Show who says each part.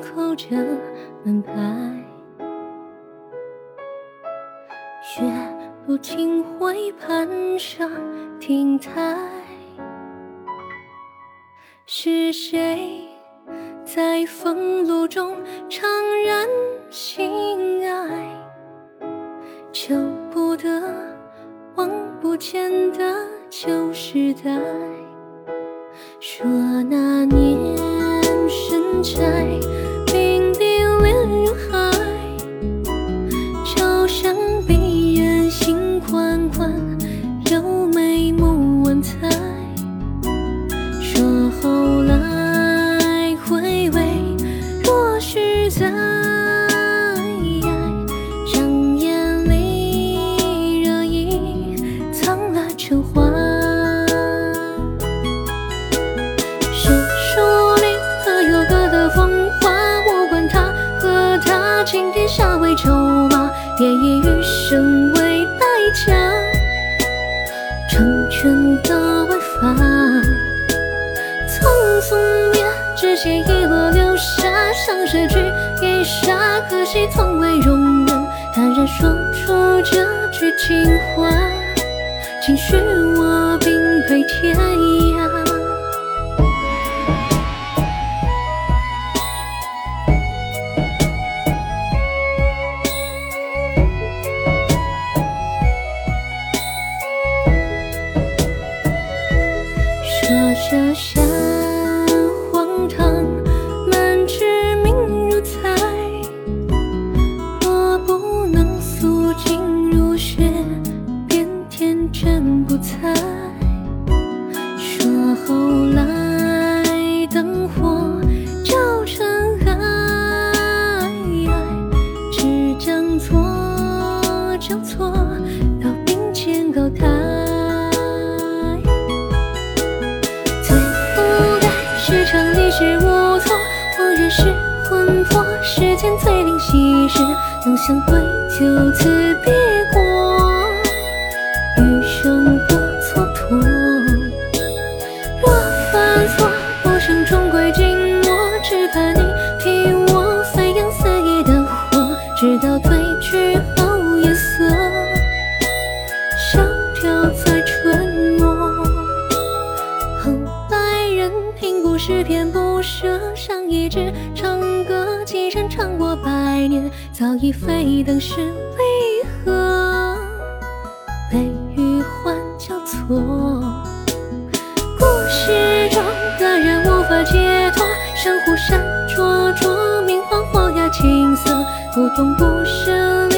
Speaker 1: 透着门牌，雪不停回攀上亭台。是谁在风露中怅然心哀？求不得，望不见的旧时代。说那也以余生为代价，成全的违法。匆匆灭，只写一落流沙，像诗句一刹，可惜从未容忍，坦然说出这句情话，请许我并非天涯。这山荒唐，满纸命如彩。若不能素净如雪，便天真不猜。世间最灵犀时，能相对就此别过，余生不蹉跎。若犯错，不生终归寂寞，只怕你替我飞扬肆意的火，直到褪评故事偏不舍，上一支长歌，几人唱过百年，早已非等是离合，悲与欢交错。故事中的人无法解脱，珊瑚闪灼灼，明晃晃呀青色，不动不舍，离